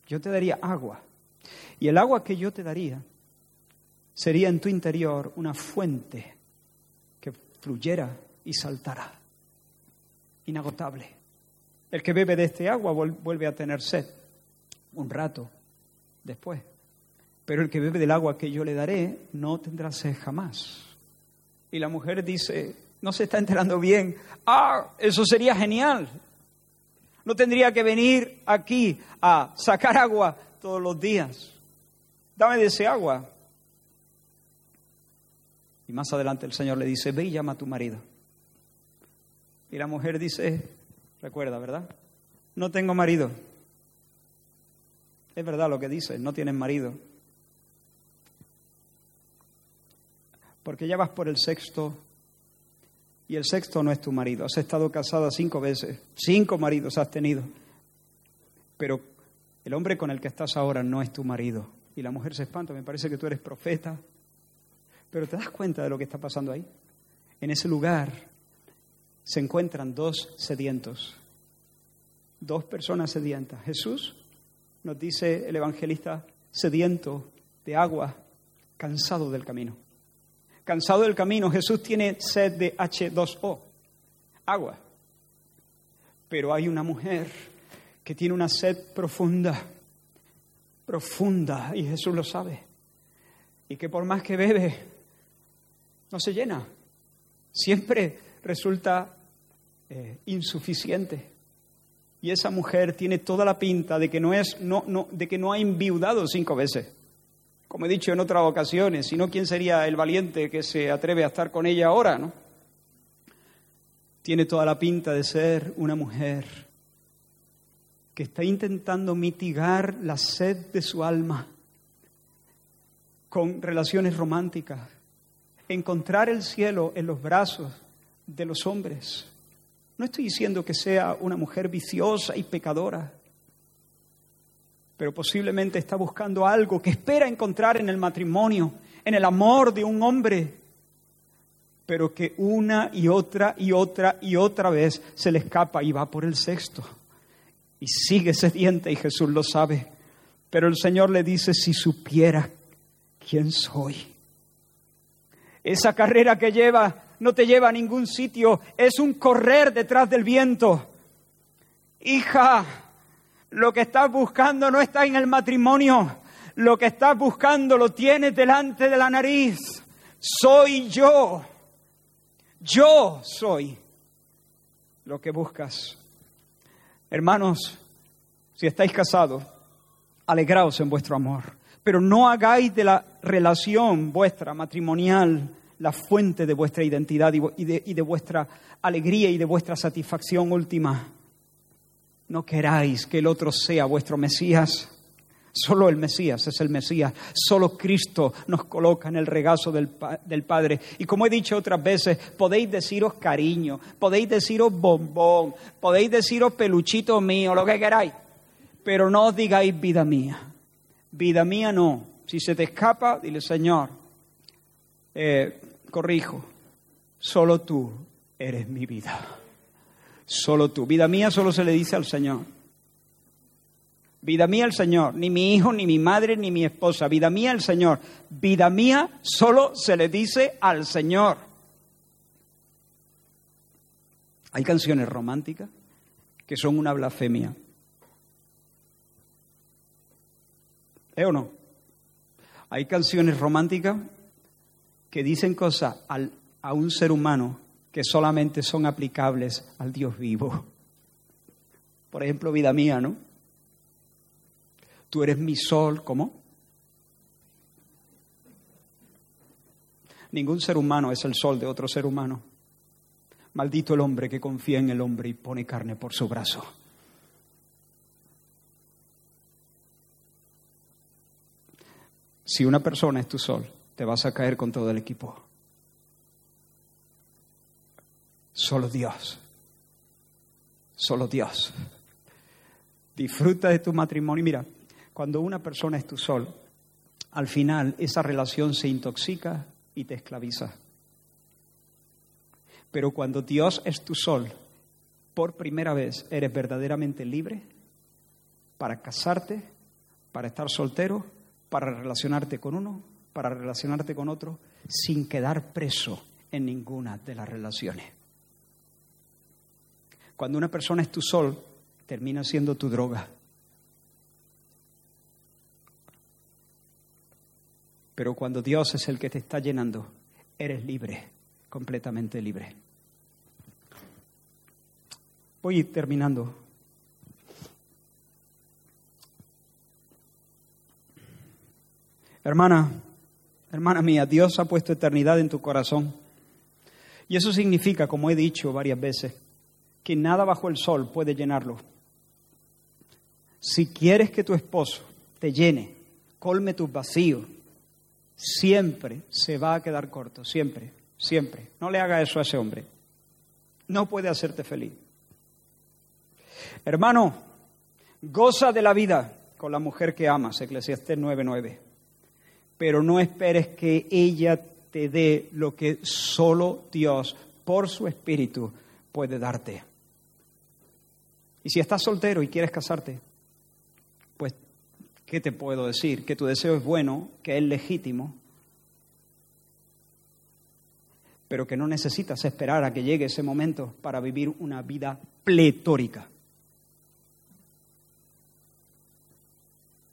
[SPEAKER 2] Yo te daría agua. Y el agua que yo te daría sería en tu interior una fuente que fluyera y saltara, inagotable. El que bebe de este agua vuelve a tener sed un rato después pero el que bebe del agua que yo le daré no tendrá sed jamás. Y la mujer dice, no se está enterando bien, ah, eso sería genial. No tendría que venir aquí a sacar agua todos los días. Dame de ese agua. Y más adelante el Señor le dice, ve y llama a tu marido. Y la mujer dice, recuerda, ¿verdad? No tengo marido. Es verdad lo que dice, no tienes marido. Porque ya vas por el sexto y el sexto no es tu marido. Has estado casada cinco veces, cinco maridos has tenido, pero el hombre con el que estás ahora no es tu marido. Y la mujer se espanta, me parece que tú eres profeta, pero ¿te das cuenta de lo que está pasando ahí? En ese lugar se encuentran dos sedientos, dos personas sedientas. Jesús, nos dice el evangelista, sediento de agua, cansado del camino. Cansado del camino, Jesús tiene sed de H2O, agua. Pero hay una mujer que tiene una sed profunda, profunda, y Jesús lo sabe. Y que por más que bebe, no se llena. Siempre resulta eh, insuficiente. Y esa mujer tiene toda la pinta de que no, es, no, no, de que no ha enviudado cinco veces. Como he dicho en otras ocasiones, si no, ¿quién sería el valiente que se atreve a estar con ella ahora? ¿no? Tiene toda la pinta de ser una mujer que está intentando mitigar la sed de su alma con relaciones románticas, encontrar el cielo en los brazos de los hombres. No estoy diciendo que sea una mujer viciosa y pecadora, pero posiblemente está buscando algo que espera encontrar en el matrimonio, en el amor de un hombre, pero que una y otra y otra y otra vez se le escapa y va por el sexto y sigue sediente y Jesús lo sabe. Pero el Señor le dice, si supiera quién soy. Esa carrera que lleva no te lleva a ningún sitio, es un correr detrás del viento. Hija, lo que estás buscando no está en el matrimonio, lo que estás buscando lo tienes delante de la nariz. Soy yo, yo soy lo que buscas. Hermanos, si estáis casados, alegraos en vuestro amor, pero no hagáis de la relación vuestra matrimonial la fuente de vuestra identidad y de, y de vuestra alegría y de vuestra satisfacción última. No queráis que el otro sea vuestro Mesías. Solo el Mesías es el Mesías. Solo Cristo nos coloca en el regazo del, del, Padre. Y como he dicho otras veces, podéis deciros cariño, podéis deciros bombón, podéis deciros peluchito mío, lo que queráis. Pero no os digáis vida mía. Vida mía no. Si se te escapa, dile, Señor, eh, corrijo, solo tú eres mi vida. Solo tú. Vida mía solo se le dice al Señor. Vida mía el Señor, ni mi hijo, ni mi madre, ni mi esposa. Vida mía el Señor. Vida mía solo se le dice al Señor. Hay canciones románticas que son una blasfemia. ¿Eh o no? Hay canciones románticas que dicen cosas al, a un ser humano que solamente son aplicables al Dios vivo. Por ejemplo, vida mía, ¿no? Tú eres mi sol, ¿cómo? Ningún ser humano es el sol de otro ser humano. Maldito el hombre que confía en el hombre y pone carne por su brazo. Si una persona es tu sol, te vas a caer con todo el equipo. Solo Dios. Solo Dios. Disfruta de tu matrimonio. Mira, cuando una persona es tu sol, al final esa relación se intoxica y te esclaviza. Pero cuando Dios es tu sol, por primera vez eres verdaderamente libre para casarte, para estar soltero, para relacionarte con uno, para relacionarte con otro, sin quedar preso en ninguna de las relaciones. Cuando una persona es tu sol, termina siendo tu droga. Pero cuando Dios es el que te está llenando, eres libre, completamente libre. Voy terminando. Hermana, hermana mía, Dios ha puesto eternidad en tu corazón. Y eso significa, como he dicho varias veces, que nada bajo el sol puede llenarlo. Si quieres que tu esposo te llene, colme tus vacíos, siempre se va a quedar corto, siempre, siempre. No le haga eso a ese hombre. No puede hacerte feliz. Hermano, goza de la vida con la mujer que amas, Eclesiastés 9:9. Pero no esperes que ella te dé lo que solo Dios, por su espíritu, puede darte. Y si estás soltero y quieres casarte, pues, ¿qué te puedo decir? Que tu deseo es bueno, que es legítimo, pero que no necesitas esperar a que llegue ese momento para vivir una vida pletórica.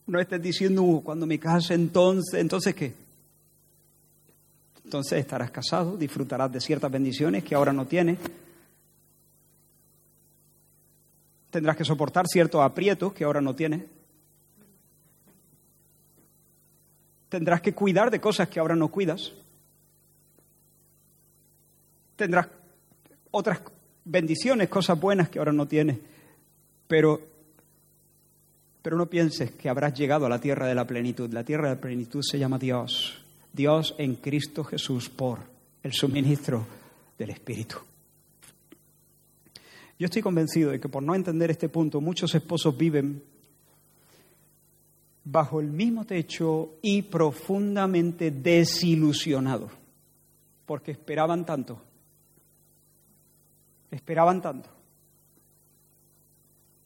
[SPEAKER 2] No estés diciendo, "Uh, cuando me case, entonces, entonces qué? Entonces estarás casado, disfrutarás de ciertas bendiciones que ahora no tienes. Tendrás que soportar ciertos aprietos que ahora no tienes. Tendrás que cuidar de cosas que ahora no cuidas. Tendrás otras bendiciones, cosas buenas que ahora no tienes. Pero, pero no pienses que habrás llegado a la tierra de la plenitud. La tierra de la plenitud se llama Dios. Dios en Cristo Jesús por el suministro del Espíritu. Yo estoy convencido de que por no entender este punto muchos esposos viven bajo el mismo techo y profundamente desilusionados, porque esperaban tanto, esperaban tanto.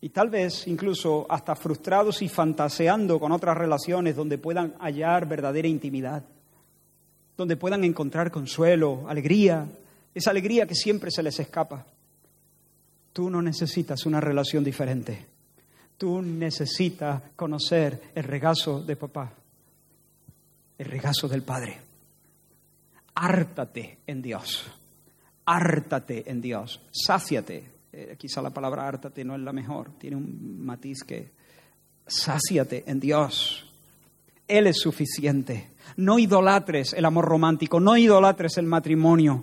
[SPEAKER 2] Y tal vez incluso hasta frustrados y fantaseando con otras relaciones donde puedan hallar verdadera intimidad donde puedan encontrar consuelo, alegría, esa alegría que siempre se les escapa. Tú no necesitas una relación diferente. Tú necesitas conocer el regazo de papá, el regazo del Padre. Hártate en Dios. Hártate en Dios. Sáciate. Eh, quizá la palabra hártate no es la mejor, tiene un matiz que sáciate en Dios. Él es suficiente. No idolatres el amor romántico, no idolatres el matrimonio.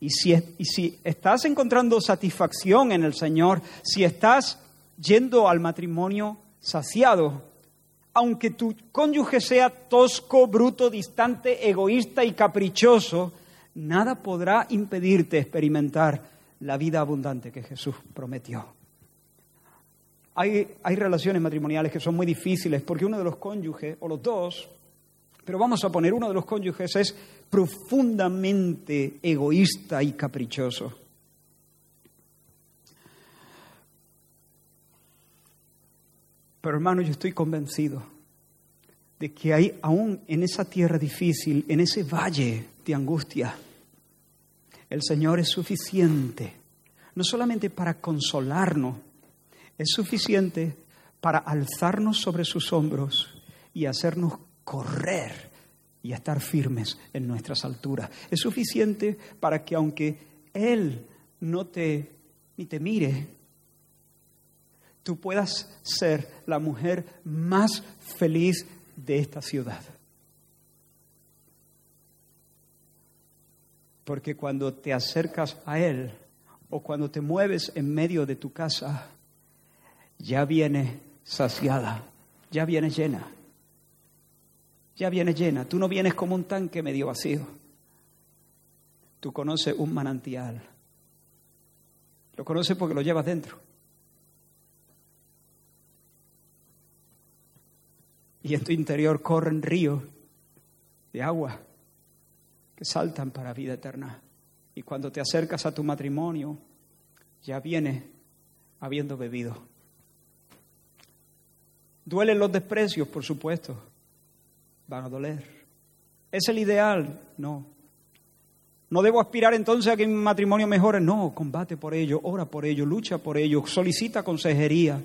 [SPEAKER 2] Y si, estás encontrando satisfacción en el Señor, si estás yendo al matrimonio saciado, aunque tu cónyuge sea tosco, bruto, distante, egoísta y caprichoso, nada podrá impedirte experimentar la vida abundante que Jesús prometió. Hay, relaciones matrimoniales que son muy difíciles porque uno de los cónyuges, o los dos, pero vamos a poner uno de los cónyuges es profundamente egoísta y caprichoso. Pero hermano, yo estoy convencido de que hay aún en esa tierra difícil, en ese valle de angustia, el Señor es suficiente, no solamente para consolarnos, es suficiente para alzarnos sobre sus hombros y hacernos correr y estar firmes en nuestras alturas. Es suficiente para que aunque Él no te ni te mire, tú puedas ser la mujer más feliz de esta ciudad. Porque cuando te acercas a Él o cuando te mueves en medio de tu casa, ya viene saciada, ya viene llena, ya viene llena. Tú no vienes como un tanque medio vacío. Tú conoces un manantial. Lo conoces porque lo llevas dentro. Y en tu interior corren ríos de agua que saltan para vida eterna. Y cuando te acercas a tu matrimonio, ya vienes habiendo bebido. Duelen los desprecios, por supuesto. Van a doler. ¿Es el ideal? No. ¿No debo aspirar entonces a que mi matrimonio mejore? No, combate por ello, ora por ello, lucha por ello, solicita consejería.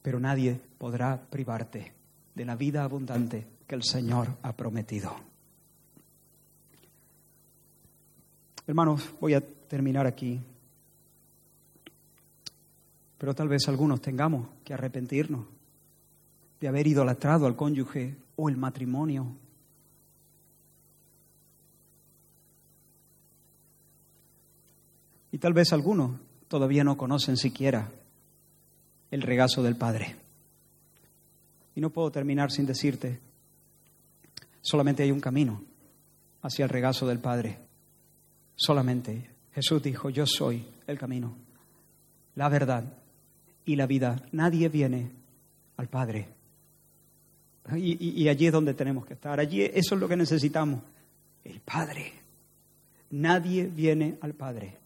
[SPEAKER 2] Pero nadie podrá privarte de la vida abundante que el Señor ha prometido. Hermanos, voy a terminar aquí. Pero tal vez algunos tengamos que arrepentirnos de haber idolatrado al cónyuge o el matrimonio. Y tal vez algunos todavía no conocen siquiera el regazo del Padre. Y no puedo terminar sin decirte, solamente hay un camino hacia el regazo del Padre. Solamente Jesús dijo, yo soy el camino, la verdad y la vida. Nadie viene al Padre Y, y allí es donde tenemos que estar. Allí eso es lo que necesitamos. El Padre. Nadie viene al Padre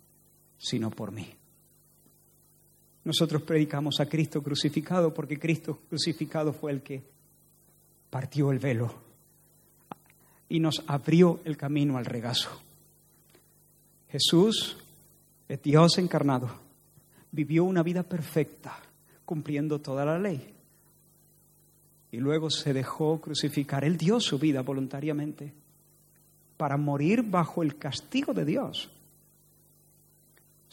[SPEAKER 2] sino por mí. Nosotros predicamos a Cristo crucificado porque Cristo crucificado fue el que partió el velo y nos abrió el camino al regazo. Jesús es Dios encarnado, vivió una vida perfecta, cumpliendo toda la ley. Y luego se dejó crucificar. Él dio su vida voluntariamente para morir bajo el castigo de Dios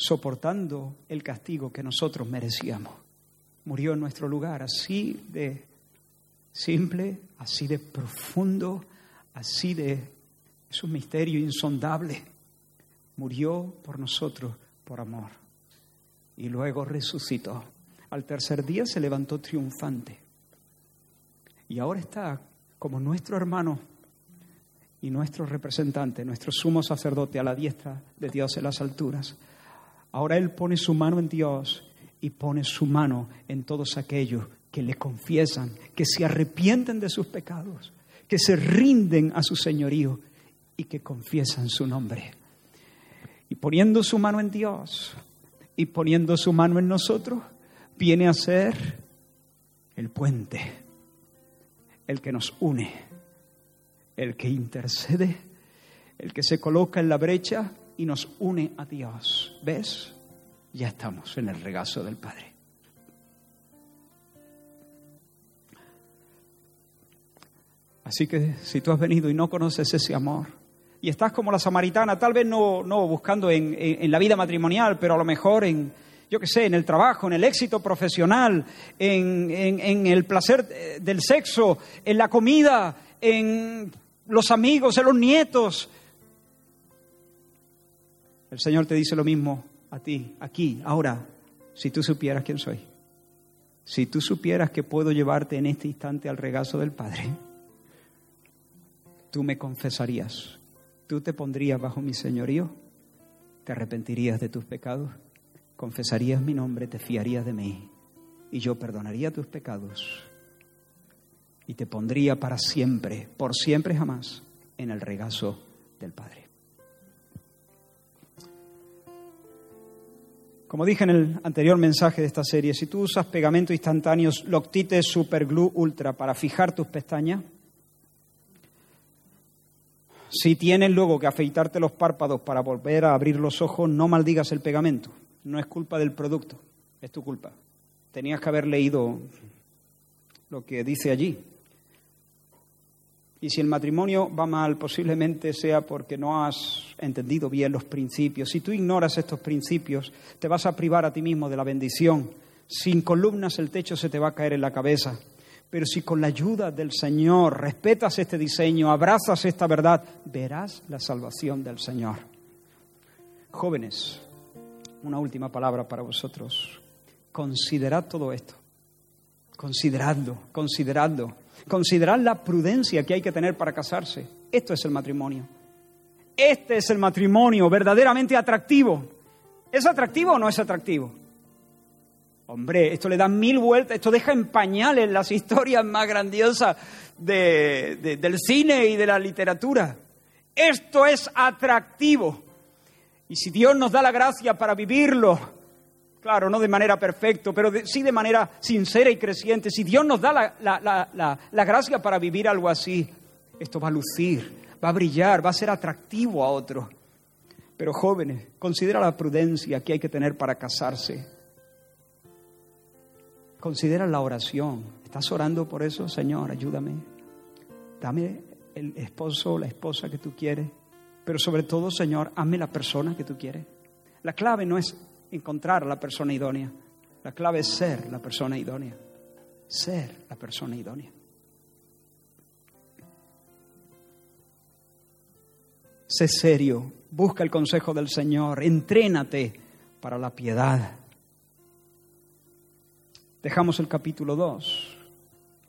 [SPEAKER 2] soportando el castigo que nosotros merecíamos. Murió en nuestro lugar, así de simple, así de profundo, así de... Es un misterio insondable. Murió por nosotros por amor. Y luego resucitó. Al tercer día se levantó triunfante. Y ahora está como nuestro hermano y nuestro representante, nuestro sumo sacerdote a la diestra de Dios en las alturas Ahora Él pone su mano en Dios y pone su mano en todos aquellos que le confiesan, que se arrepienten de sus pecados, que se rinden a su señorío y que confiesan su nombre. Y poniendo su mano en Dios y poniendo su mano en nosotros, viene a ser el puente, el que nos une, el que intercede, el que se coloca en la brecha y nos une a Dios. ¿Ves? Ya estamos en el regazo del Padre. Así que si tú has venido y no conoces ese amor, y estás como la samaritana, tal vez no, no buscando en, en, la vida matrimonial, pero a lo mejor en, yo qué sé, en el trabajo, en el éxito profesional, en, en el placer del sexo, en la comida, en los amigos, en los nietos, el Señor te dice lo mismo a ti, aquí, ahora, si tú supieras quién soy. Si tú supieras que puedo llevarte en este instante al regazo del Padre, tú me confesarías, tú te pondrías bajo mi señorío, te arrepentirías de tus pecados, confesarías mi nombre, te fiarías de mí y yo perdonaría tus pecados y te pondría para siempre, por siempre jamás, en el regazo del Padre. Como dije en el anterior mensaje de esta serie, si tú usas pegamento instantáneo Loctite Super Glue Ultra para fijar tus pestañas, si tienes luego que afeitarte los párpados para volver a abrir los ojos, no maldigas el pegamento. No es culpa del producto, es tu culpa. Tenías que haber leído lo que dice allí. Y si el matrimonio va mal, posiblemente sea porque no has entendido bien los principios. Si tú ignoras estos principios, te vas a privar a ti mismo de la bendición. Sin columnas el techo se te va a caer en la cabeza. Pero si con la ayuda del Señor respetas este diseño, abrazas esta verdad, verás la salvación del Señor. Jóvenes, una última palabra para vosotros. Considerad todo esto. Consideradlo, consideradlo. Considerad la prudencia que hay que tener para casarse. Esto es el matrimonio. Este es el matrimonio verdaderamente atractivo. ¿Es atractivo o no es atractivo? Hombre, esto le da mil vueltas, esto deja en pañales las historias más grandiosas del cine y de la literatura. Esto es atractivo. Y si Dios nos da la gracia para vivirlo, claro, no de manera perfecta, pero sí de manera sincera y creciente, si Dios nos da la, la gracia para vivir algo así, esto va a lucir, va a brillar, va a ser atractivo a otro. Pero jóvenes, considera la prudencia que hay que tener para casarse. Considera la oración. ¿Estás orando por eso? Señor, ayúdame. Dame el esposo o la esposa que tú quieres. Pero sobre todo, Señor, hazme la persona que tú quieres. La clave no es encontrar a la persona idónea. La clave es ser la persona idónea. Ser la persona idónea. sé serio, busca el consejo del Señor, entrénate para la piedad. Dejamos el capítulo 2.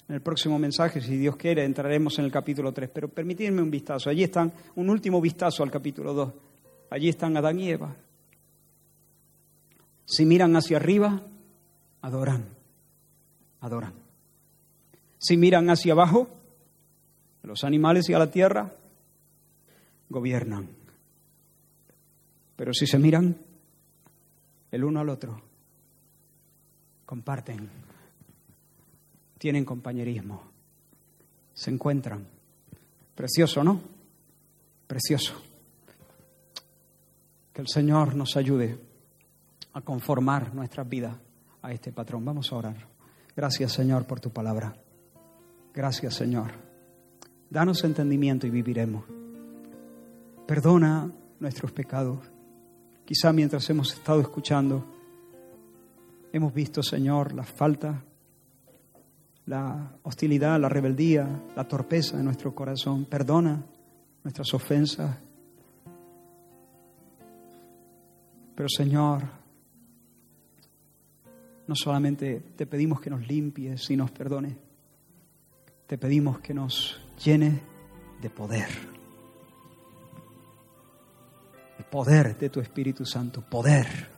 [SPEAKER 2] En el próximo mensaje, si Dios quiere, entraremos en el capítulo 3. Pero permitidme un vistazo. Allí están, un último vistazo al capítulo 2. Allí están Adán y Eva. Si miran hacia arriba, adoran. Adoran. Si miran hacia abajo, los animales y a la tierra, gobiernan. Pero si se miran el uno al otro, comparten, tienen compañerismo, se encuentran. Precioso, ¿no? Precioso. Que el Señor nos ayude a conformar nuestras vidas a este patrón. Vamos a orar. Gracias, Señor, por tu palabra. Gracias, Señor. Danos entendimiento y viviremos. Perdona nuestros pecados. Quizá mientras hemos estado escuchando, hemos visto, Señor, la falta, la hostilidad, la rebeldía, la torpeza de nuestro corazón. Perdona nuestras ofensas. Pero, Señor, no solamente te pedimos que nos limpies y nos perdones, te pedimos que nos llenes de poder. El poder de tu Espíritu Santo, poder.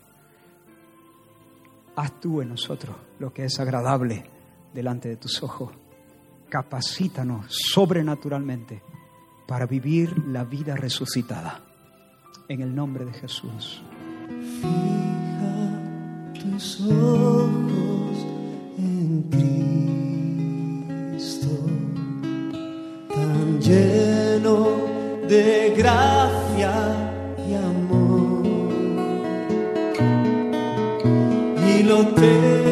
[SPEAKER 2] Haz tú en nosotros lo que es agradable delante de tus ojos. Capacítanos sobrenaturalmente para vivir la vida resucitada. En el nombre de Jesús.
[SPEAKER 3] Fija tus ojos en Cristo, tan lleno de gracia Y lo